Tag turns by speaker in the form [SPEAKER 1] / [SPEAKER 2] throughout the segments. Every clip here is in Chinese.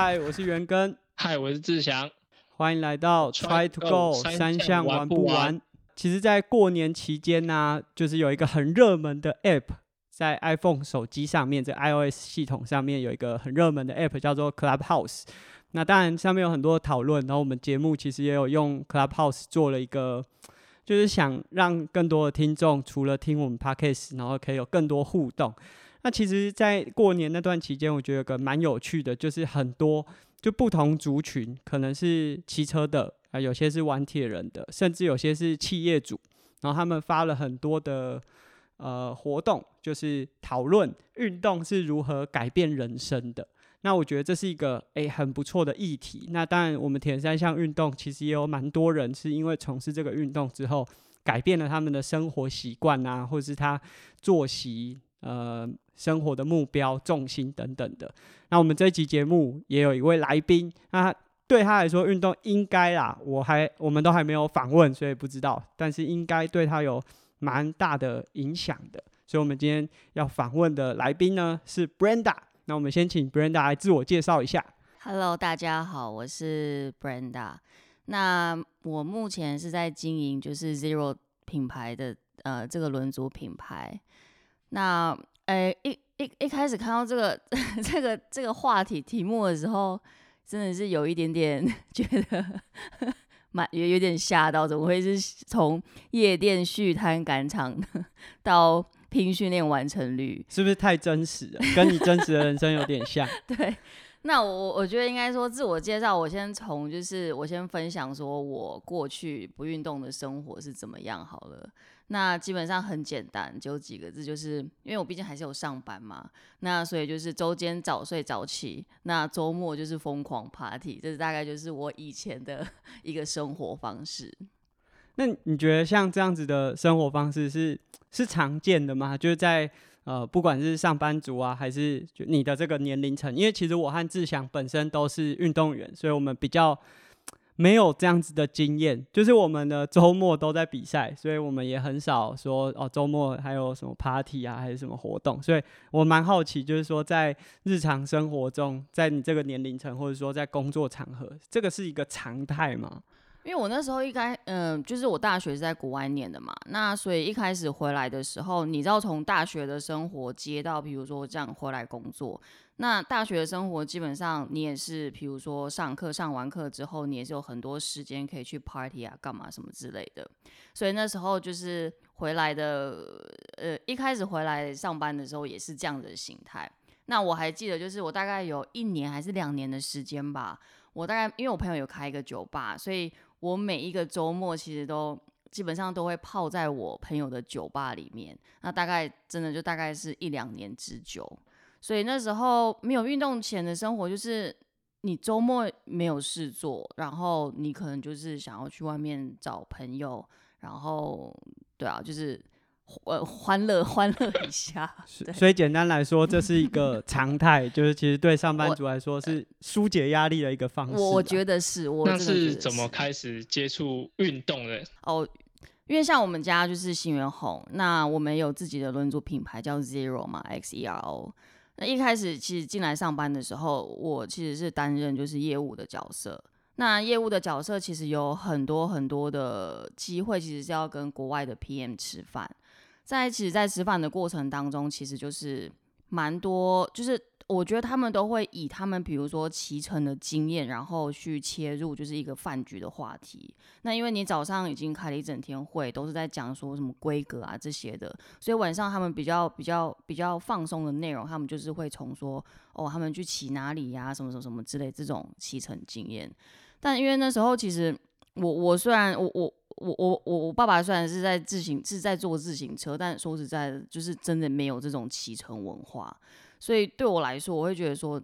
[SPEAKER 1] 嗨，我是元根，
[SPEAKER 2] 嗨，我是志祥，
[SPEAKER 1] 欢迎来到 Try to Go 三项玩不玩？其实，在过年期间呢，就是有一个很热门的 App，在 iPhone 手机上面，在 iOS 系统上面有一个很热门的 App 叫做 Clubhouse。那当然，上面有很多讨论，然后我们节目其实也有用 Clubhouse 做了一个，就是想让更多的听众除了听我们 Podcast，然后可以有更多互动。那其实，在过年那段期间，我觉得个蛮有趣的，就是很多就不同族群，可能是骑车的啊，有些是玩铁人的，甚至有些是企业主，然后他们发了很多的呃活动，就是讨论运动是如何改变人生的。那我觉得这是一个诶很不错的议题。那当然，我们铁人三项运动其实也有蛮多人是因为从事这个运动之后，改变了他们的生活习惯啊，或者是他作息呃。生活的目标、重心等等的。那我们这一集节目也有一位来宾，那对他来说，运动应该啦，我还我们都还没有访问，所以不知道。但是应该对他有蛮大的影响的。所以，我们今天要访问的来宾呢是 Brenda。那我们先请 Brenda 来自我介绍一下。
[SPEAKER 3] Hello，大家好，我是 Brenda。那我目前是在经营就是 Zero 品牌的呃这个轮组品牌。那哎，一一一开始看到这个 这个这个话题题目的时候，真的是有一点点 觉得蛮有有点吓到，怎么会是从夜店续摊赶场到拼训练完成率？
[SPEAKER 1] 是不是太真实了？跟你真实的人生有点像。
[SPEAKER 3] 对，那我我觉得应该说自我介绍，我先从就是我先分享说我过去不运动的生活是怎么样好了。那基本上很简单，就几个字，就是因为我毕竟还是有上班嘛，那所以就是周间早睡早起，那周末就是疯狂 party，这是大概就是我以前的 一个生活方式。
[SPEAKER 1] 那你觉得像这样子的生活方式是是常见的吗？就是在呃，不管是上班族啊，还是就你的这个年龄层，因为其实我和志祥本身都是运动员，所以我们比较。没有这样子的经验，就是我们的周末都在比赛，所以我们也很少说哦，周末还有什么 party 啊，还是什么活动。所以我蛮好奇，就是说在日常生活中，在你这个年龄层，或者说在工作场合，这个是一个常态吗？
[SPEAKER 3] 因为我那时候一开，嗯，就是我大学是在国外念的嘛，那所以一开始回来的时候，你知道从大学的生活接到，比如说这样回来工作。那大学的生活基本上，你也是，比如说上课上完课之后，你也是有很多时间可以去 party 啊，干嘛什么之类的。所以那时候就是回来的，呃，一开始回来上班的时候也是这样的形态。那我还记得，就是我大概有一年还是两年的时间吧，我大概因为我朋友有开一个酒吧，所以我每一个周末其实都基本上都会泡在我朋友的酒吧里面。那大概真的就大概是一两年之久。所以那时候没有运动前的生活，就是你周末没有事做，然后你可能就是想要去外面找朋友，然后对啊，就是呃欢乐欢乐一下。
[SPEAKER 1] 所以简单来说，这是一个 常态，就是其实对上班族来说是疏解压力的一个方式。
[SPEAKER 3] 我觉得是，我
[SPEAKER 2] 那是怎么开始接触运动的？
[SPEAKER 3] 哦，因为像我们家就是新元红，那我们有自己的轮组品牌叫 Zero 嘛，X E R O。那一开始其实进来上班的时候，我其实是担任就是业务的角色。那业务的角色其实有很多很多的机会，其实是要跟国外的 PM 吃饭。在其实，在吃饭的过程当中，其实就是蛮多，就是。我觉得他们都会以他们比如说骑乘的经验，然后去切入就是一个饭局的话题。那因为你早上已经开了一整天会，都是在讲说什么规格啊这些的，所以晚上他们比较比较比较放松的内容，他们就是会从说哦，他们去骑哪里呀，什么什么什么之类这种骑乘经验。但因为那时候其实我我虽然我我我我我我爸爸虽然是在自行是在坐自行车，但说实在的，就是真的没有这种骑乘文化。所以对我来说，我会觉得说，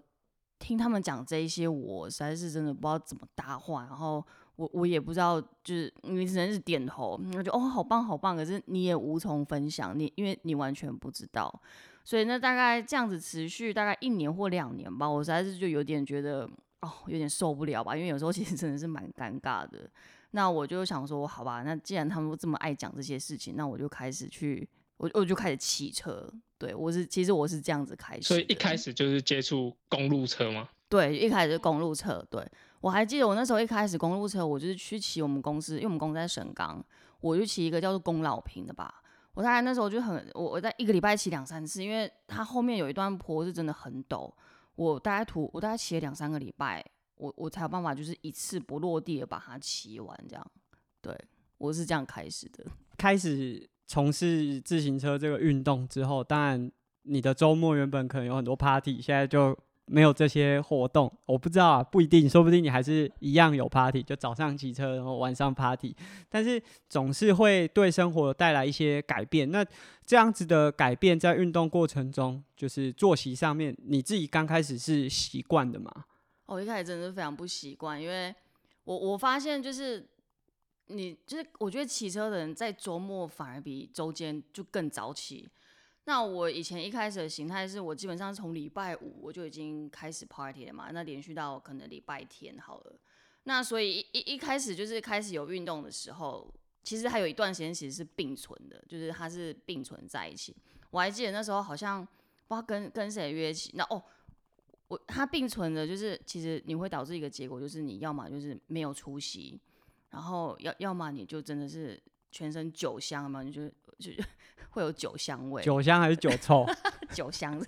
[SPEAKER 3] 听他们讲这一些，我实在是真的不知道怎么搭话。然后我我也不知道，就是你只能是点头，我觉得哦，好棒好棒。可是你也无从分享，你因为你完全不知道。所以那大概这样子持续大概一年或两年吧，我实在是就有点觉得哦，有点受不了吧。因为有时候其实真的是蛮尴尬的。那我就想说，好吧，那既然他们这么爱讲这些事情，那我就开始去。我我就开始骑车，对我是其实我是这样子开始，
[SPEAKER 2] 所以一开始就是接触公路车吗？
[SPEAKER 3] 对，一开始是公路车。对我还记得我那时候一开始公路车，我就是去骑我们公司，因为我们公司在省港，我就骑一个叫做公老平的吧。我大概那时候就很，我我在一个礼拜骑两三次，因为它后面有一段坡是真的很陡。我大概途我大概骑了两三个礼拜，我我才有办法就是一次不落地的把它骑完这样。对我是这样开始的。
[SPEAKER 1] 开始从事自行车这个运动之后，当然你的周末原本可能有很多 party，现在就。没有这些活动，我不知道啊，不一定，说不定你还是一样有 party，就早上骑车，然后晚上 party，但是总是会对生活带来一些改变。那这样子的改变，在运动过程中，就是作息上面，你自己刚开始是习惯的嘛？
[SPEAKER 3] 我一开始真的是非常不习惯，因为我我发现就是你就是我觉得骑车的人在周末反而比周间就更早起。那我以前一开始的形态是我基本上从礼拜五我就已经开始 party 了嘛，那连续到可能礼拜天好了。那所以一一开始就是开始有运动的时候，其实还有一段时间其实是并存的，就是它是并存在一起。我还记得那时候好像不知道跟跟谁约起，那哦，我它并存的就是其实你会导致一个结果，就是你要么就是没有出席，然后要要么你就真的是全身酒香嘛，你就就。会有酒香味，
[SPEAKER 1] 酒香还是酒臭？
[SPEAKER 3] 酒香，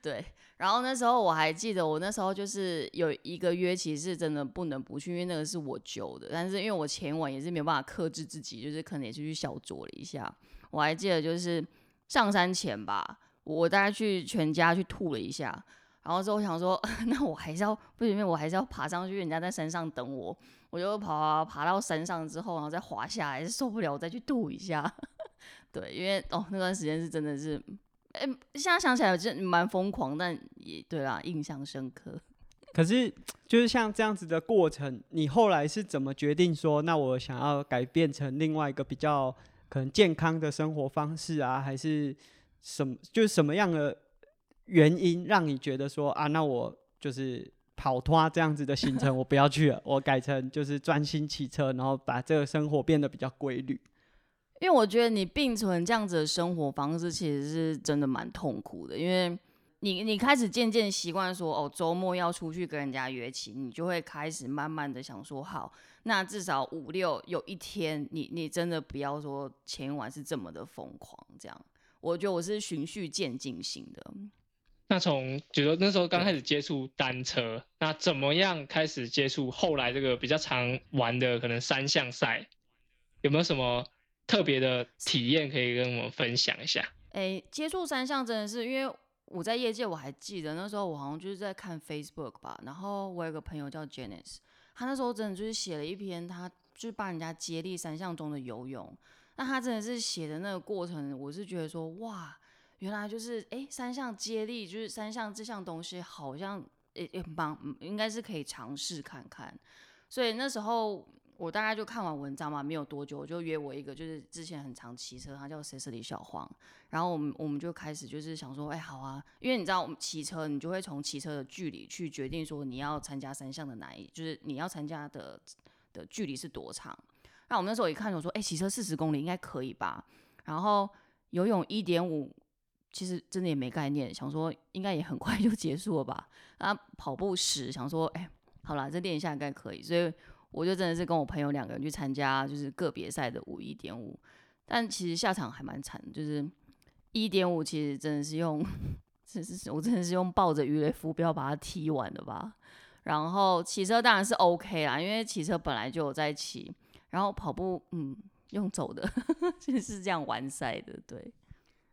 [SPEAKER 3] 对。然后那时候我还记得，我那时候就是有一个约，其实是真的不能不去，因为那个是我揪的。但是因为我前晚也是没有办法克制自己，就是可能也是去小酌了一下。我还记得就是上山前吧，我大概去全家去吐了一下，然后之后我想说，那我还是要不行，因为我还是要爬上去，人家在山上等我，我就爬爬到山上之后，然后再滑下来，受不了，我再去度一下。对，因为哦，那段时间是真的是，哎，现在想起来我真蛮疯狂，但也对啦，印象深刻。
[SPEAKER 1] 可是就是像这样子的过程，你后来是怎么决定说，那我想要改变成另外一个比较可能健康的生活方式啊？还是什么？就是什么样的原因让你觉得说啊，那我就是跑脱这样子的行程，我不要去了，我改成就是专心骑车，然后把这个生活变得比较规律。
[SPEAKER 3] 因为我觉得你并存这样子的生活方式，其实是真的蛮痛苦的。因为你你开始渐渐习惯说，哦，周末要出去跟人家约起，你就会开始慢慢的想说，好，那至少五六有一天，你你真的不要说前一晚是这么的疯狂，这样。我觉得我是循序渐进型的。
[SPEAKER 2] 那从觉得那时候刚开始接触单车，那怎么样开始接触后来这个比较常玩的可能三项赛，有没有什么？特别的体验可以跟我们分享一下。
[SPEAKER 3] 哎，接触三项真的是，因为我在业界，我还记得那时候我好像就是在看 Facebook 吧，然后我有个朋友叫 Janice，他那时候真的就是写了一篇，他就是帮人家接力三项中的游泳。那他真的是写的那个过程，我是觉得说，哇，原来就是哎，三项接力就是三项这项东西，好像也也蛮应该是可以尝试看看。所以那时候。我大概就看完文章嘛，没有多久，我就约我一个，就是之前很常骑车，他叫 Cecily 小黄，然后我们我们就开始就是想说，哎，好啊，因为你知道我们骑车，你就会从骑车的距离去决定说你要参加三项的哪一，就是你要参加的的距离是多长。那我们那时候一看，我说，哎，骑车四十公里应该可以吧？然后游泳一点五，其实真的也没概念，想说应该也很 快就结束了吧？啊，跑步时，想说，哎，好了，再练一下应该可以，所以。我就真的是跟我朋友两个人去参加，就是个别赛的五一点五，但其实下场还蛮惨，就是一点五其实真的是用，是是是，我真的是用抱着鱼雷浮标把它踢完的吧。然后骑车当然是 OK 啦，因为骑车本来就有在骑，然后跑步嗯用走的，其实是这样完赛的，对。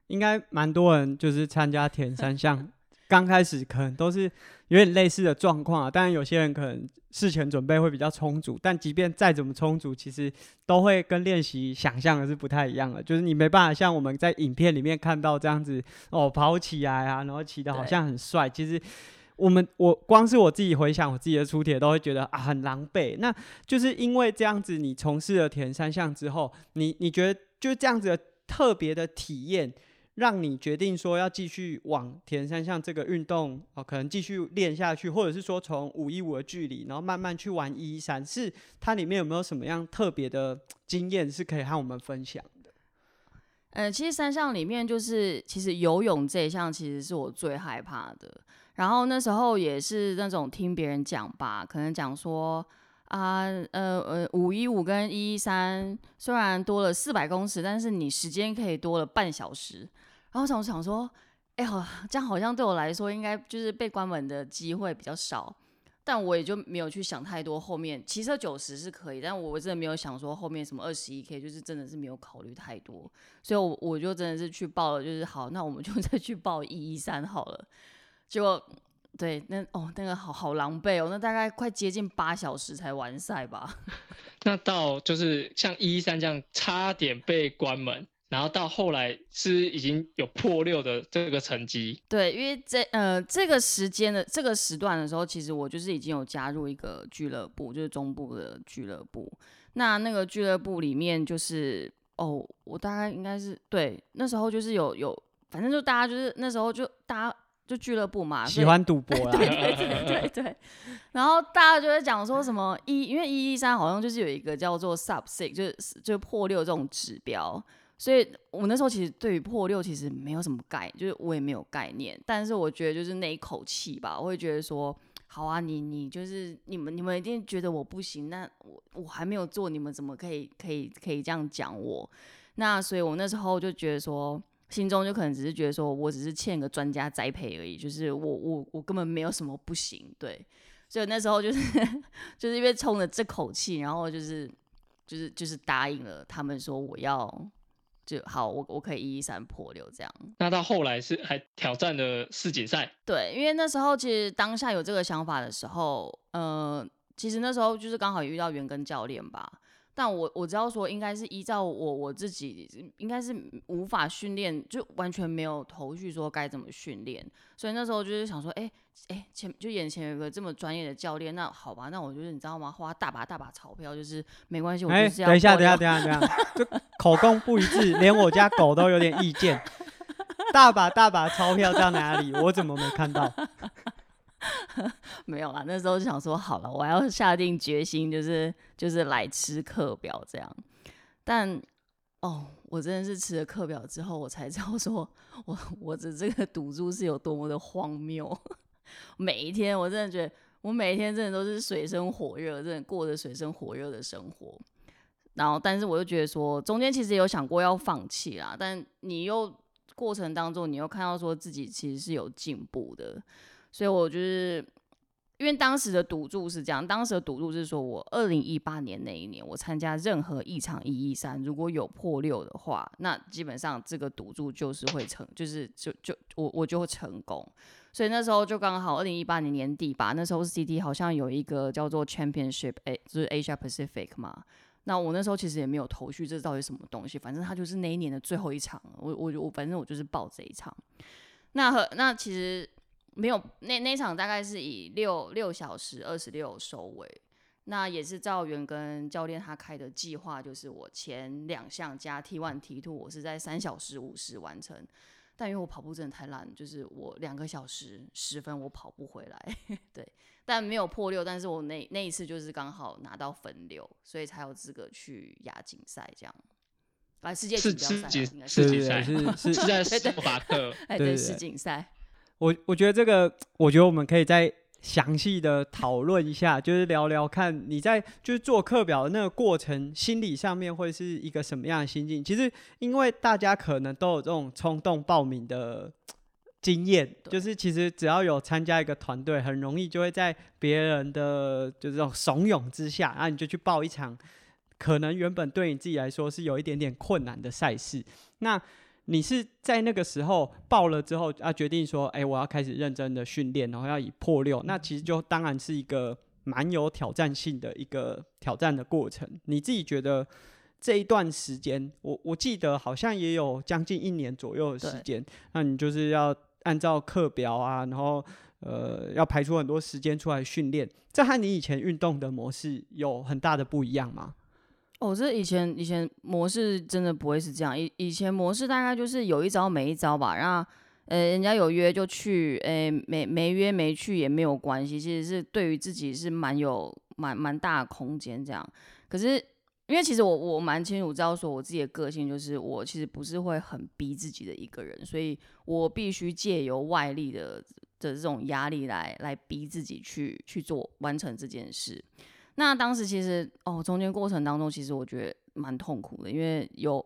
[SPEAKER 1] 应该蛮多人就是参加田三项。刚开始可能都是有点类似的状况啊，当然有些人可能事前准备会比较充足，但即便再怎么充足，其实都会跟练习想象的是不太一样的。就是你没办法像我们在影片里面看到这样子哦，跑起来啊，然后骑的好像很帅。其实我们我光是我自己回想我自己的出铁，都会觉得啊很狼狈。那就是因为这样子，你从事了田三项之后，你你觉得就这样子的特别的体验。让你决定说要继续往田三项这个运动哦，可能继续练下去，或者是说从五一五的距离，然后慢慢去玩一一三，是它里面有没有什么样特别的经验是可以和我们分享的？
[SPEAKER 3] 呃，其实三项里面就是其实游泳这一项其实是我最害怕的。然后那时候也是那种听别人讲吧，可能讲说啊，呃呃，五一五跟一一三虽然多了四百公尺，但是你时间可以多了半小时。然后想想说，哎，好，这样好像对我来说应该就是被关门的机会比较少。但我也就没有去想太多，后面骑车九十是可以，但我真的没有想说后面什么二十一 K，就是真的是没有考虑太多，所以我我就真的是去报了，就是好，那我们就再去报一一三好了。结果对，那哦那个好好狼狈哦，那大概快接近八小时才完赛吧。
[SPEAKER 2] 那到就是像一一三这样，差点被关门。然后到后来是已经有破六的这个成绩，
[SPEAKER 3] 对，因为这呃这个时间的这个时段的时候，其实我就是已经有加入一个俱乐部，就是中部的俱乐部。那那个俱乐部里面就是哦，我大概应该是对那时候就是有有，反正就大家就是那时候就大家就俱乐部嘛，
[SPEAKER 1] 喜欢赌博啦，
[SPEAKER 3] 对对对对对。然后大家就在讲说什么一，因为一一三好像就是有一个叫做 sub six，就是就是破六这种指标。所以我那时候其实对于破六其实没有什么概，就是我也没有概念。但是我觉得就是那一口气吧，我会觉得说，好啊，你你就是你们你们一定觉得我不行，那我我还没有做，你们怎么可以可以可以这样讲我？那所以我那时候就觉得说，心中就可能只是觉得说我只是欠个专家栽培而已，就是我我我根本没有什么不行，对。所以那时候就是 就是因为冲着这口气，然后就是就是就是答应了他们说我要。就好，我我可以一一三破六这样。
[SPEAKER 2] 那到后来是还挑战了世锦赛？
[SPEAKER 3] 对，因为那时候其实当下有这个想法的时候，呃，其实那时候就是刚好也遇到袁根教练吧。但我我知道说，应该是依照我我自己，应该是无法训练，就完全没有头绪说该怎么训练。所以那时候就是想说，哎哎，前就眼前有个这么专业的教练，那好吧，那我就是你知道吗？花大把大把钞票，就是没关系，我就是要。
[SPEAKER 1] 等一下，等一下，等一下，等一下，就口供不一致，连我家狗都有点意见。大把大把钞票在哪里？我怎么没看到？
[SPEAKER 3] 没有啦，那时候就想说好了，我要下定决心，就是就是来吃课表这样。但哦，我真的是吃了课表之后，我才知道说我我的这个赌注是有多么的荒谬。每一天，我真的觉得我每一天真的都是水深火热，真的过着水深火热的生活。然后，但是我又觉得说，中间其实有想过要放弃啦，但你又过程当中，你又看到说自己其实是有进步的。所以，我就是因为当时的赌注是这样，当时的赌注是说，我二零一八年那一年，我参加任何一场一一三，如果有破六的话，那基本上这个赌注就是会成，就是就就我我就会成功。所以那时候就刚好二零一八年年底吧，那时候 CT 好像有一个叫做 Championship A，就是 Asia Pacific 嘛。那我那时候其实也没有头绪，这到底什么东西，反正它就是那一年的最后一场，我我我反正我就是报这一场。那和那其实。没有，那那场大概是以六六小时二十六收尾，那也是赵源跟教练他开的计划，就是我前两项加 T one T two，我是在三小时五十完成，但因为我跑步真的太烂，就是我两个小时十分我跑不回来，对，但没有破六，但是我那那一次就是刚好拿到分流，所以才有资格去亚锦赛这样，啊，世界锦标赛应该
[SPEAKER 2] 是是是在斯洛伐克，
[SPEAKER 3] 哎对，世锦赛。
[SPEAKER 1] 我我觉得这个，我觉得我们可以再详细的讨论一下，就是聊聊看你在就是做课表的那个过程，心理上面会是一个什么样的心境。其实，因为大家可能都有这种冲动报名的经验，就是其实只要有参加一个团队，很容易就会在别人的就这种怂恿之下，然后你就去报一场可能原本对你自己来说是有一点点困难的赛事，那。你是在那个时候报了之后啊，决定说，哎，我要开始认真的训练，然后要以破六，那其实就当然是一个蛮有挑战性的一个挑战的过程。你自己觉得这一段时间，我我记得好像也有将近一年左右的时间，那你就是要按照课表啊，然后呃要排出很多时间出来训练，这和你以前运动的模式有很大的不一样吗？
[SPEAKER 3] 哦，这以前以前模式真的不会是这样，以以前模式大概就是有一招没一招吧，然后呃人家有约就去，诶没没约没去也没有关系，其实是对于自己是蛮有蛮蛮大的空间这样。可是因为其实我我蛮清楚知道说我自己的个性就是我其实不是会很逼自己的一个人，所以我必须借由外力的的这种压力来来逼自己去去做完成这件事。那当时其实哦，中间过程当中，其实我觉得蛮痛苦的，因为有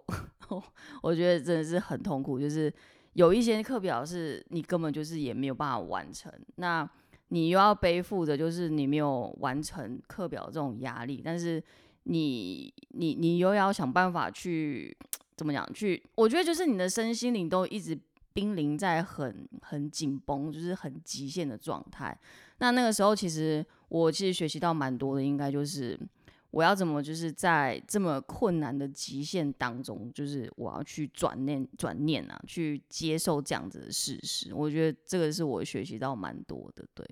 [SPEAKER 3] 我觉得真的是很痛苦，就是有一些课表是你根本就是也没有办法完成，那你又要背负着就是你没有完成课表这种压力，但是你你你又要想办法去怎么讲去，我觉得就是你的身心灵都一直。濒临在很很紧绷，就是很极限的状态。那那个时候，其实我其实学习到蛮多的，应该就是我要怎么就是在这么困难的极限当中，就是我要去转念转念啊，去接受这样子的事实。我觉得这个是我学习到蛮多的。对，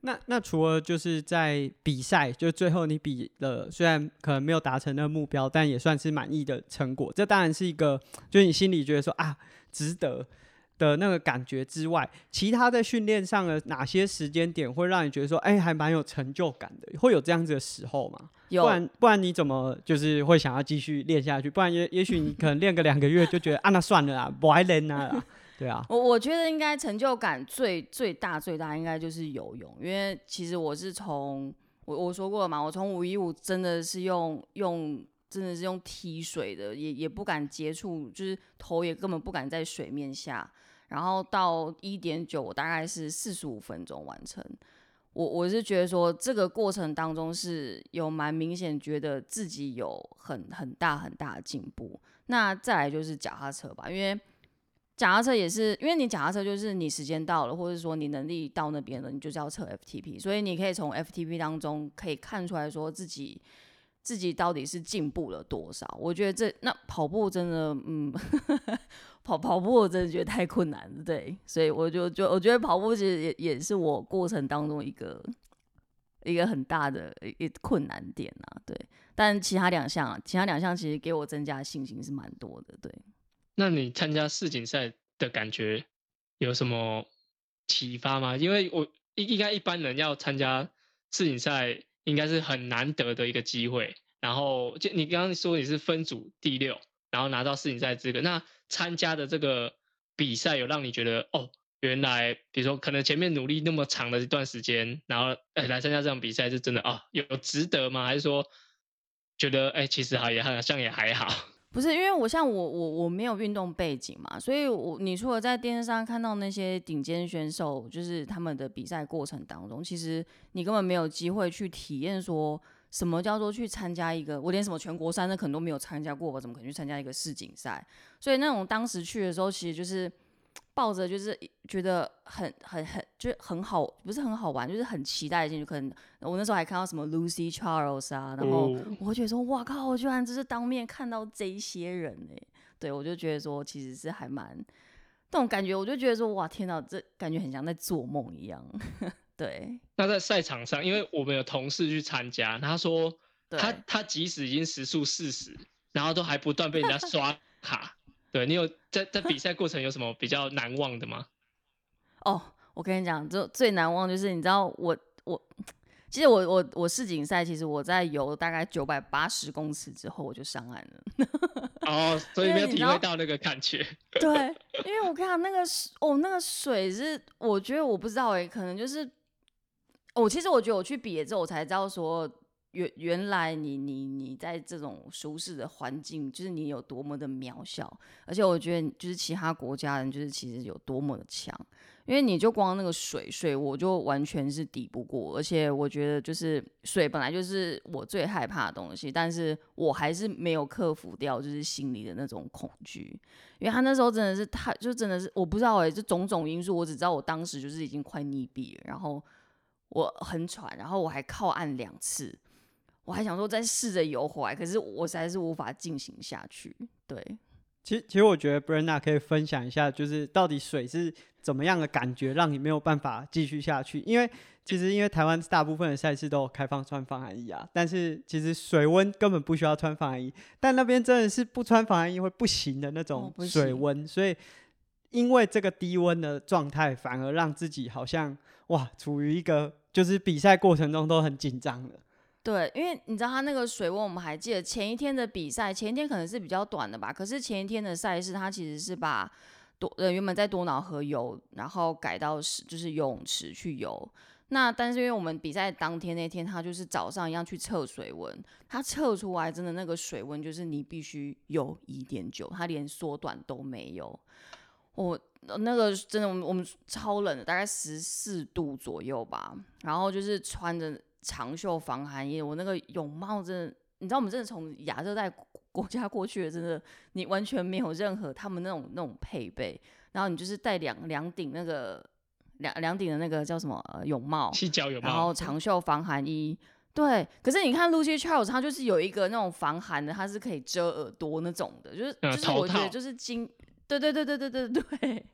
[SPEAKER 1] 那那除了就是在比赛，就最后你比了，虽然可能没有达成那个目标，但也算是满意的成果。这当然是一个，就是你心里觉得说啊。值得的那个感觉之外，其他在训练上的哪些时间点会让你觉得说，哎，还蛮有成就感的？会有这样子的时候吗？
[SPEAKER 3] 有，
[SPEAKER 1] 不然不然你怎么就是会想要继续练下去？不然也也许你可能练个两个月就觉得啊，那算了啦，不爱练啦。对啊，
[SPEAKER 3] 我我觉得应该成就感最最大最大应该就是游泳，因为其实我是从我我说过了嘛，我从五一五真的是用用。真的是用踢水的，也也不敢接触，就是头也根本不敢在水面下。然后到一点九，我大概是四十五分钟完成。我我是觉得说，这个过程当中是有蛮明显觉得自己有很很大很大的进步。那再来就是脚踏车吧，因为脚踏车也是，因为你脚踏车就是你时间到了，或者说你能力到那边了，你就是要测 FTP，所以你可以从 FTP 当中可以看出来说自己。自己到底是进步了多少？我觉得这那跑步真的，嗯，跑跑步我真的觉得太困难了，对，所以我就就我觉得跑步其实也也是我过程当中一个一个很大的一困难点啊，对。但其他两项，啊其他两项其实给我增加信心是蛮多的，对。
[SPEAKER 2] 那你参加世锦赛的感觉有什么启发吗？因为我应应该一般人要参加世锦赛。应该是很难得的一个机会。然后就你刚刚说你是分组第六，然后拿到世锦赛资格，那参加的这个比赛有让你觉得哦，原来比如说可能前面努力那么长的一段时间，然后哎来参加这场比赛是真的啊，有值得吗？还是说觉得哎其实好也好像也还好？
[SPEAKER 3] 不是因为我像我我我没有运动背景嘛，所以我你除了在电视上看到那些顶尖选手，就是他们的比赛过程当中，其实你根本没有机会去体验说什么叫做去参加一个，我连什么全国赛那可能都没有参加过，我怎么可能去参加一个世锦赛？所以那种当时去的时候，其实就是。抱着就是觉得很很很就很好，不是很好玩，就是很期待进去。可能我那时候还看到什么 Lucy Charles 啊，然后我会觉得说，哇靠，我居然就是当面看到这些人哎，对我就觉得说，其实是还蛮那种感觉，我就觉得说，哇天哪，这感觉很像在做梦一样。对。
[SPEAKER 2] 那在赛场上，因为我们有同事去参加，他说他他即使已经时速四十，然后都还不断被人家刷卡。对你有在在比赛过程有什么比较难忘的吗？
[SPEAKER 3] 哦，我跟你讲，就最难忘就是你知道我我其实我我我世锦赛，其实我在游大概九百八十公尺之后我就上岸了。哦，
[SPEAKER 2] 所以没有体会到那个感觉。
[SPEAKER 3] 对，因为我看那个哦那个水是，我觉得我不知道哎，可能就是我其实我觉得我去比了之后，我才知道说。原原来你你你在这种舒适的环境，就是你有多么的渺小，而且我觉得就是其他国家人就是其实有多么的强，因为你就光那个水水，我就完全是抵不过，而且我觉得就是水本来就是我最害怕的东西，但是我还是没有克服掉就是心里的那种恐惧，因为他那时候真的是太就真的是我不知道哎，这种种因素，我只知道我当时就是已经快溺毙了，然后我很喘，然后我还靠岸两次。我还想说再试着游回来，可是我实在是无法进行下去。对，
[SPEAKER 1] 其实其实我觉得 Brenda 可以分享一下，就是到底水是怎么样的感觉，让你没有办法继续下去。因为其实因为台湾大部分的赛事都有开放穿防寒衣啊，但是其实水温根本不需要穿防寒衣，但那边真的是不穿防寒衣会不行的那种水温，所以因为这个低温的状态，反而让自己好像哇处于一个就是比赛过程中都很紧张的。
[SPEAKER 3] 对，因为你知道他那个水温，我们还记得前一天的比赛，前一天可能是比较短的吧。可是前一天的赛事，他其实是把多呃原本在多瑙河游，然后改到是就是游泳池去游。那但是因为我们比赛当天那天，他就是早上一样去测水温，他测出来真的那个水温就是你必须游一点九，他连缩短都没有。我那个真的，我们我们超冷的，大概十四度左右吧。然后就是穿着长袖防寒衣，我那个泳帽真的，你知道我们真的从亚热带国家过去的，真的你完全没有任何他们那种那种配备。然后你就是戴两两顶那个。两两顶的那个叫什么呃泳帽，
[SPEAKER 2] 气脚泳
[SPEAKER 3] 帽，然后长袖防寒衣，对。可是你看 Lucy Charles，他就是有一个那种防寒的，它是可以遮耳朵那种的，就是就是我觉得就是金，对对对对对对对。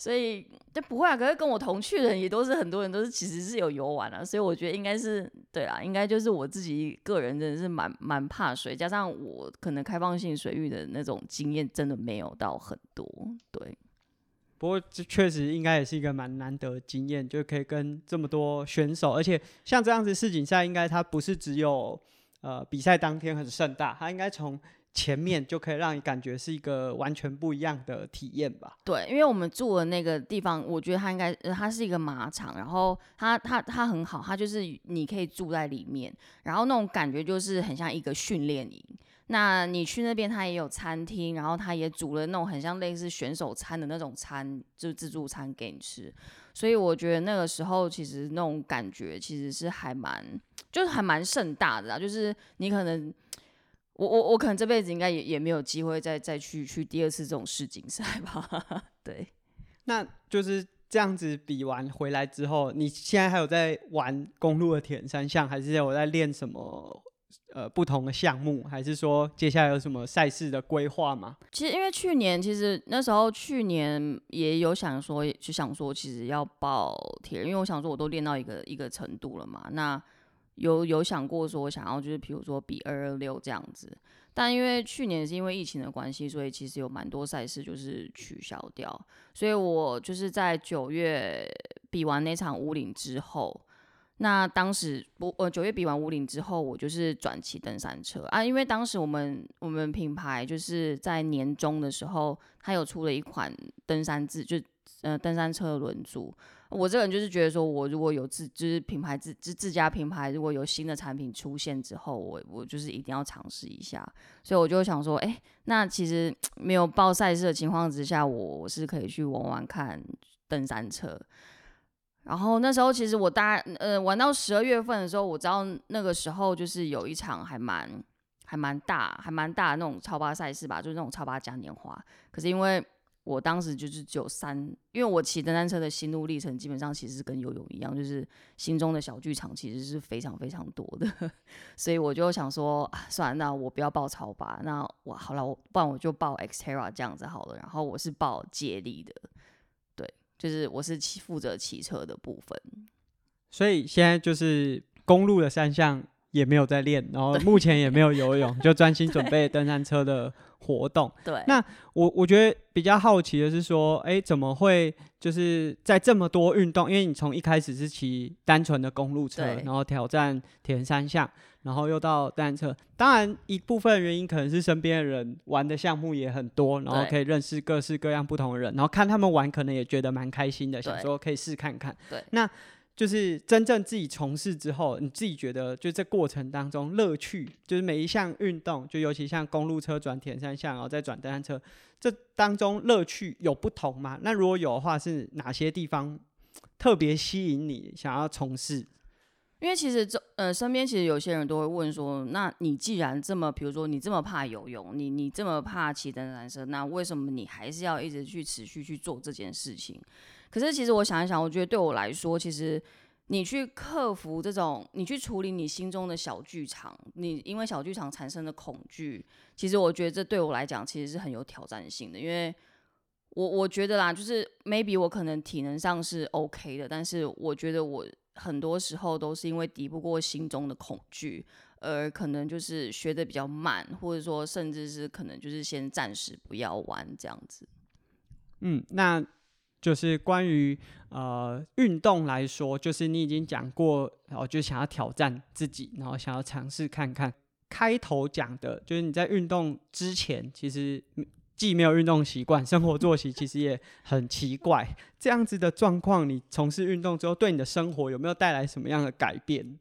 [SPEAKER 3] 所以就不会啊，可是跟我同去的人也都是很多人都是其实是有游玩啊，所以我觉得应该是对啊，应该就是我自己个人真的是蛮蛮怕水，加上我可能开放性水域的那种经验真的没有到很多，对。
[SPEAKER 1] 不过这确实应该也是一个蛮难得经验，就可以跟这么多选手，而且像这样子世锦赛，应该它不是只有呃比赛当天很盛大，它应该从前面就可以让你感觉是一个完全不一样的体验吧？
[SPEAKER 3] 对，因为我们住的那个地方，我觉得它应该它是一个马场，然后它它它很好，它就是你可以住在里面，然后那种感觉就是很像一个训练营。那你去那边，它也有餐厅，然后它也煮了那种很像类似选手餐的那种餐，就是自助餐给你吃。所以我觉得那个时候其实那种感觉其实是还蛮，就是还蛮盛大的啊。就是你可能，我我我可能这辈子应该也也没有机会再再去去第二次这种世锦赛吧。对，
[SPEAKER 1] 那就是这样子比完回来之后，你现在还有在玩公路的铁人三项，还是有在练什么？呃，不同的项目，还是说接下来有什么赛事的规划吗？
[SPEAKER 3] 其实因为去年，其实那时候去年也有想说，就想说其实要报铁人，因为我想说我都练到一个一个程度了嘛。那有有想过说想要就是比如说比二二六这样子，但因为去年是因为疫情的关系，所以其实有蛮多赛事就是取消掉。所以我就是在九月比完那场五岭之后。那当时不呃九月比完五岭之后，我就是转骑登山车啊，因为当时我们我们品牌就是在年终的时候，它有出了一款登山自就呃登山车轮组。我这个人就是觉得说，我如果有自就是品牌自自自家品牌，如果有新的产品出现之后，我我就是一定要尝试一下。所以我就想说，哎，那其实 没有报赛事的情况之下，我是可以去玩玩看登山车。然后那时候其实我大呃玩到十二月份的时候，我知道那个时候就是有一场还蛮还蛮大还蛮大的那种超八赛事吧，就是那种超八嘉年华。可是因为我当时就是只有三，因为我骑登山车的心路历程基本上其实跟游泳一样，就是心中的小剧场其实是非常非常多的，所以我就想说，啊算了，那我不要报超八，那我好了，我不然我就报 Xterra 这样子好了。然后我是报接力的。对就是我是骑负责骑车的部分，
[SPEAKER 1] 所以现在就是公路的三项也没有在练，然后目前也没有游泳，就专心准备登山车的活动。
[SPEAKER 3] 对，
[SPEAKER 1] 那我我觉得比较好奇的是说，哎，怎么会就是在这么多运动？因为你从一开始是骑单纯的公路车，然后挑战铁人三项。然后又到单车，当然一部分原因可能是身边的人玩的项目也很多，然后可以认识各式各样不同的人，然后看他们玩可能也觉得蛮开心的，想说可以试看看。
[SPEAKER 3] 对，
[SPEAKER 1] 那就是真正自己从事之后，你自己觉得就这过程当中乐趣，就是每一项运动，就尤其像公路车转田三项，然后再转单车，这当中乐趣有不同吗？那如果有的话，是哪些地方特别吸引你想要从事？
[SPEAKER 3] 因为其实这呃身边其实有些人都会问说，那你既然这么，比如说你这么怕游泳，你你这么怕骑单车，那为什么你还是要一直去持续去做这件事情？可是其实我想一想，我觉得对我来说，其实你去克服这种，你去处理你心中的小剧场，你因为小剧场产生的恐惧，其实我觉得这对我来讲其实是很有挑战性的，因为我我觉得啦，就是 maybe 我可能体能上是 OK 的，但是我觉得我。很多时候都是因为敌不过心中的恐惧，而可能就是学的比较慢，或者说甚至是可能就是先暂时不要玩这样子。
[SPEAKER 1] 嗯，那就是关于呃运动来说，就是你已经讲过，然后就想要挑战自己，然后想要尝试看看。开头讲的就是你在运动之前，其实。既没有运动习惯，生活作息其实也很奇怪。这样子的状况，你从事运动之后，对你的生活有没有带来什么样的改变？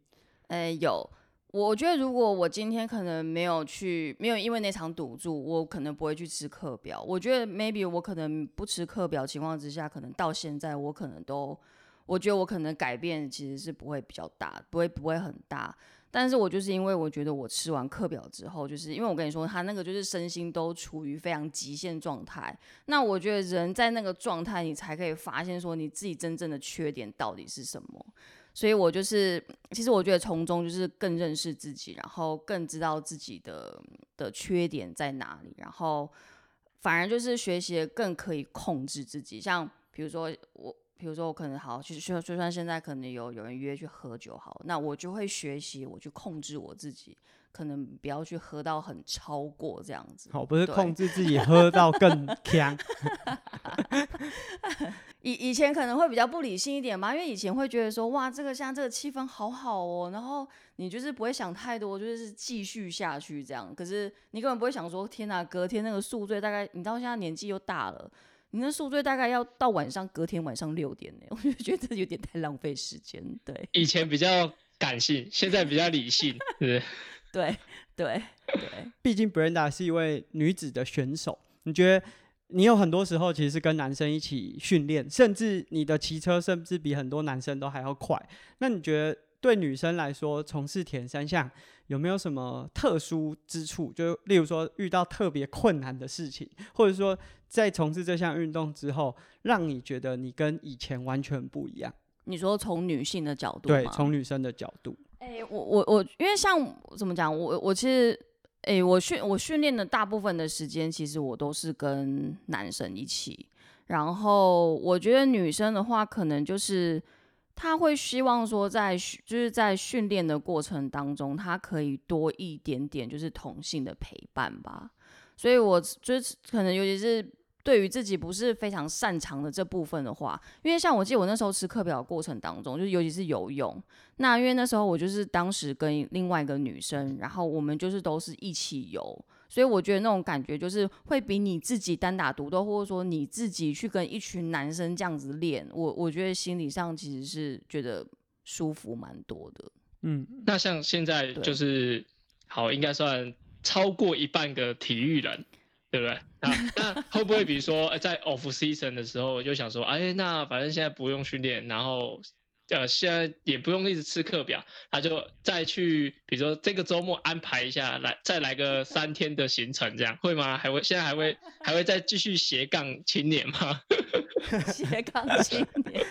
[SPEAKER 3] 呃，有。我觉得如果我今天可能没有去，没有因为那场赌注，我可能不会去吃课表。我觉得 maybe 我可能不吃课表情况之下，可能到现在我可能都，我觉得我可能改变其实是不会比较大，不会不会很大。但是我就是因为我觉得我吃完课表之后，就是因为我跟你说，他那个就是身心都处于非常极限状态。那我觉得人在那个状态，你才可以发现说你自己真正的缺点到底是什么。所以我就是，其实我觉得从中就是更认识自己，然后更知道自己的的缺点在哪里，然后反而就是学习更可以控制自己。像比如说我。比如说我可能好，其实就就算现在可能有有人约去喝酒好，那我就会学习我去控制我自己，可能不要去喝到很超过这样子。
[SPEAKER 1] 好，不是控制自己喝到更强。
[SPEAKER 3] 以以前可能会比较不理性一点嘛，因为以前会觉得说哇，这个像这个气氛好好哦，然后你就是不会想太多，就是继续下去这样。可是你根本不会想说，天哪，隔天那个宿醉，大概你到现在年纪又大了。你那宿醉大概要到晚上，隔天晚上六点呢，我就觉得有点太浪费时间。对，
[SPEAKER 2] 以前比较感性，现在比较理性，对
[SPEAKER 3] 对对对。
[SPEAKER 1] 毕竟 Brenda 是一位女子的选手，你觉得你有很多时候其实是跟男生一起训练，甚至你的骑车甚至比很多男生都还要快。那你觉得对女生来说，从事田三项有没有什么特殊之处？就例如说遇到特别困难的事情，或者说？在从事这项运动之后，让你觉得你跟以前完全不一样。
[SPEAKER 3] 你说从女性的角度，
[SPEAKER 1] 对，从女生的角度。
[SPEAKER 3] 哎，我我我，因为像怎么讲，我我其实，哎，我训我训练的大部分的时间，其实我都是跟男生一起。然后我觉得女生的话，可能就是她会希望说，在就是在训练的过程当中，她可以多一点点就是同性的陪伴吧。所以我就是可能尤其是。对于自己不是非常擅长的这部分的话，因为像我记得我那时候吃课表过程当中，就是尤其是游泳，那因为那时候我就是当时跟另外一个女生，然后我们就是都是一起游，所以我觉得那种感觉就是会比你自己单打独斗，或者说你自己去跟一群男生这样子练，我我觉得心理上其实是觉得舒服蛮多的。
[SPEAKER 2] 嗯，那像现在就是好，应该算超过一半个体育人。对不对？那那 会不会比如说在 off season 的时候就想说，哎，那反正现在不用训练，然后呃现在也不用一直吃课表，他就再去，比如说这个周末安排一下，来再来个三天的行程，这样会吗？还会现在还会 还会再继续斜杠青年吗？
[SPEAKER 3] 斜杠青年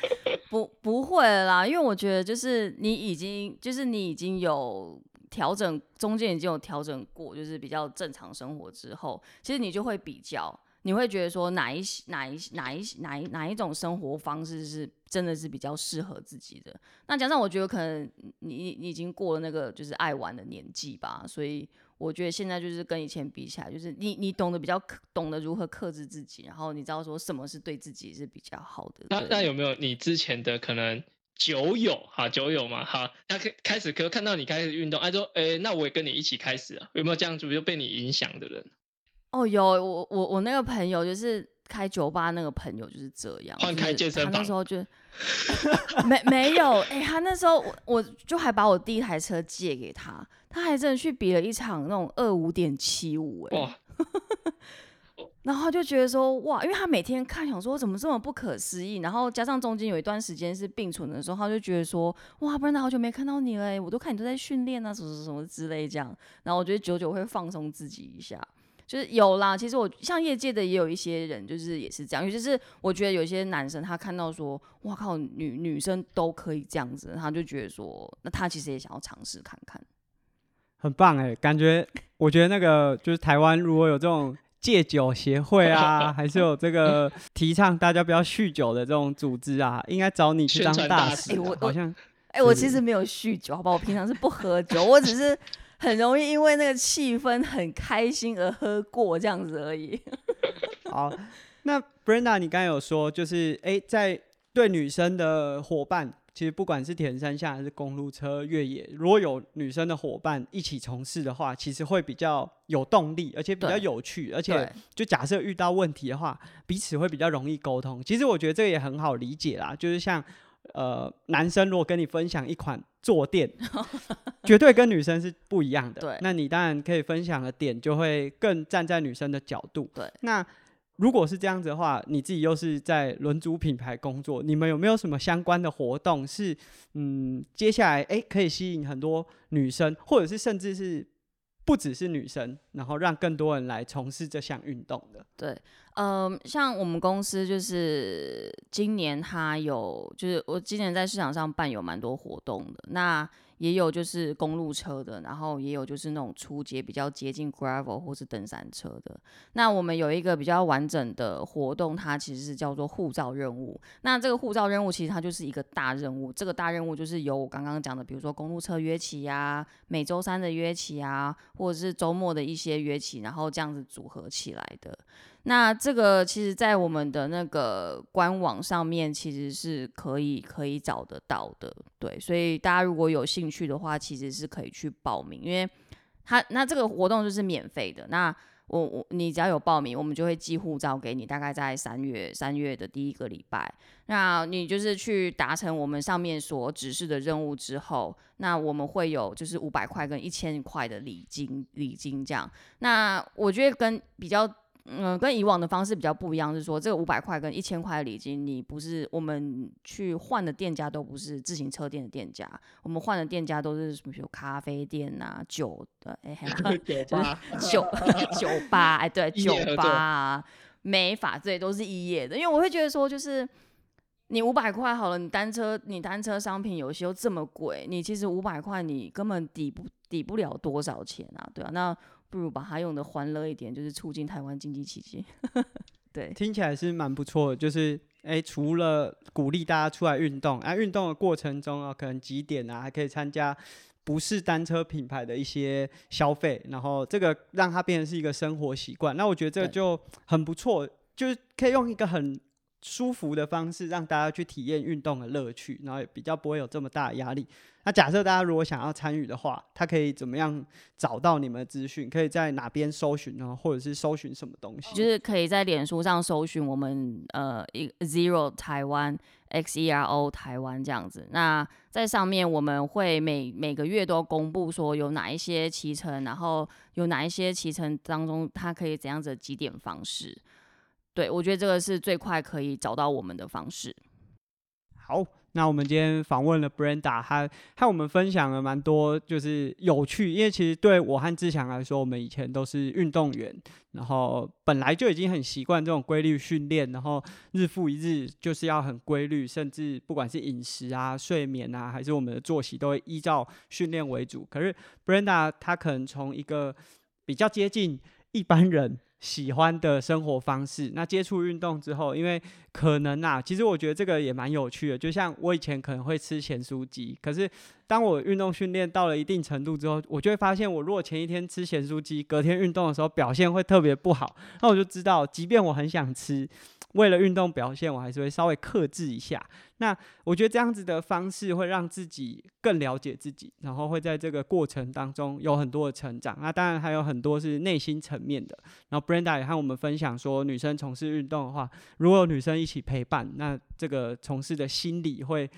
[SPEAKER 3] 不不会啦，因为我觉得就是你已经就是你已经有。调整中间已经有调整过，就是比较正常生活之后，其实你就会比较，你会觉得说哪一哪一哪一哪一哪一种生活方式是真的是比较适合自己的。那加上我觉得可能你你已经过了那个就是爱玩的年纪吧，所以我觉得现在就是跟以前比起来，就是你你懂得比较懂得如何克制自己，然后你知道说什么是对自己是比较好的。
[SPEAKER 2] 那那有没有你之前的可能？酒友哈，酒友嘛哈，他开开始可看到你开始运动，他说，哎，那我也跟你一起开始啊，有没有这样子就被你影响的人？
[SPEAKER 3] 哦，有，我我我那个朋友就是开酒吧那个朋友就是这样，
[SPEAKER 2] 换开健身房，
[SPEAKER 3] 那时候就 没没有，哎，他那时候我我就还把我第一台车借给他，他还真的去比了一场那种二五点七五，哎。然后就觉得说哇，因为他每天看，想说怎么这么不可思议。然后加上中间有一段时间是并存的时候，他就觉得说哇，不然他好久没看到你了，我都看你都在训练啊，什么什么之类这样。然后我觉得久久会放松自己一下，就是有啦。其实我像业界的也有一些人，就是也是这样。尤其是我觉得有些男生他看到说哇靠，女女生都可以这样子，他就觉得说那他其实也想要尝试看看。
[SPEAKER 1] 很棒哎，感觉我觉得那个就是台湾如果有这种。戒酒协会啊，还是有这个 提倡大家不要酗酒的这种组织啊，应该找你去当大使。我好像，
[SPEAKER 3] 哎，我其实没有酗酒，好吧，我平常是不喝酒，我只是很容易因为那个气氛很开心而喝过这样子而已。
[SPEAKER 1] 好，那 Brenda，你刚才有说，就是哎，在对女生的伙伴。其实不管是铁人三项还是公路车、越野，如果有女生的伙伴一起从事的话，其实会比较有动力，而且比较有趣，而且就假设遇到问题的话，彼此会比较容易沟通。其实我觉得这个也很好理解啦，就是像呃男生如果跟你分享一款坐垫，绝对跟女生是不一样的。
[SPEAKER 3] 对
[SPEAKER 1] 那你当然可以分享的点就会更站在女生的角度。
[SPEAKER 3] 对，
[SPEAKER 1] 那如果是这样子的话，你自己又是在轮组品牌工作，你们有没有什么相关的活动是嗯，接下来诶可以吸引很多女生，或者是甚至是不只是女生，然后让更多人来从事这项运动的？
[SPEAKER 3] 对，嗯、像我们公司就是今年它有，就是我今年在市场上办有蛮多活动的，那也有就是公路车的，然后也有就是那种初阶比较接近 gravel 或是登山车的。那我们有一个比较完整的活动，它其实是叫做护照任务。那这个护照任务其实它就是一个大任务，这个大任务就是由我刚刚讲的，比如说公路车约骑呀、每周三的约骑啊，或者是周末的一些约骑，然后这样子组合起来的。那这个其实，在我们的那个官网上面，其实是可以可以找得到的，对，所以大家如果有兴趣的话，其实是可以去报名，因为它那这个活动就是免费的。那我我你只要有报名，我们就会寄护照给你，大概在三月三月的第一个礼拜。那你就是去达成我们上面所指示的任务之后，那我们会有就是五百块跟一千块的礼金礼金这样。那我觉得跟比较嗯，跟以往的方式比较不一样，是说这个五百块跟一千块的礼金，你不是我们去换的店家都不是自行车店的店家，我们换的店家都是什么有咖啡店啊、酒的，哎、
[SPEAKER 2] 酒吧
[SPEAKER 3] 酒 酒吧，哎，对，酒吧啊、美发这些都是一夜的，因为我会觉得说，就是你五百块好了，你单车你单车商品有些又这么贵，你其实五百块你根本抵不抵不了多少钱啊，对啊，那不如把它用的欢乐一点，就是促进台湾经济奇迹。对，
[SPEAKER 1] 听起来是蛮不错的，就是诶，除了鼓励大家出来运动，啊，运动的过程中啊，可能几点啊，还可以参加不是单车品牌的一些消费，然后这个让它变成是一个生活习惯。那我觉得这个就很不错，就是可以用一个很舒服的方式让大家去体验运动的乐趣，然后也比较不会有这么大的压力。那假设大家如果想要参与的话，他可以怎么样找到你们的资讯？可以在哪边搜寻呢？或者是搜寻什么东西？
[SPEAKER 3] 就是可以在脸书上搜寻我们呃一 Zero 台湾 X E R O 台湾这样子。那在上面我们会每每个月都公布说有哪一些骑乘，然后有哪一些骑乘当中它可以怎样子的几点方式。对，我觉得这个是最快可以找到我们的方式。
[SPEAKER 1] 好，那我们今天访问了 Brenda，她和我们分享了蛮多，就是有趣。因为其实对我和志强来说，我们以前都是运动员，然后本来就已经很习惯这种规律训练，然后日复一日就是要很规律，甚至不管是饮食啊、睡眠啊，还是我们的作息，都会依照训练为主。可是 Brenda 她可能从一个比较接近一般人。喜欢的生活方式，那接触运动之后，因为可能啊，其实我觉得这个也蛮有趣的。就像我以前可能会吃咸酥鸡，可是当我运动训练到了一定程度之后，我就会发现，我如果前一天吃咸酥鸡，隔天运动的时候表现会特别不好。那我就知道，即便我很想吃，为了运动表现，我还是会稍微克制一下。那我觉得这样子的方式会让自己更了解自己，然后会在这个过程当中有很多的成长。那当然还有很多是内心层面的。然后 Brenda 也和我们分享说，女生从事运动的话，如果有女生一起陪伴，那这个从事的心理会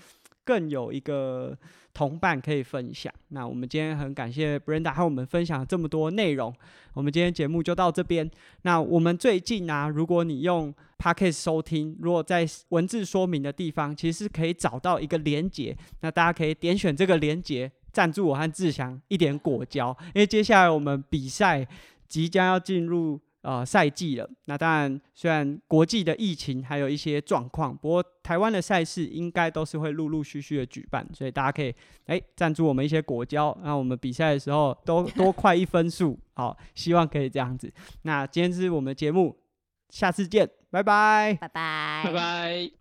[SPEAKER 1] 更有一个同伴可以分享。那我们今天很感谢 Brenda 和我们分享这么多内容。我们今天节目就到这边。那我们最近啊，如果你用 Podcast 收听，如果在文字说明的地方，其实可以找到一个连接，那大家可以点选这个连接，赞助我和志祥一点果胶，因为接下来我们比赛即将要进入呃赛季了。那当然，虽然国际的疫情还有一些状况，不过台湾的赛事应该都是会陆陆续续的举办，所以大家可以哎赞助我们一些果胶，那我们比赛的时候都 多快一分数。好，希望可以这样子。那今天是我们的节目，下次见，拜拜。
[SPEAKER 3] 拜拜，
[SPEAKER 2] 拜拜。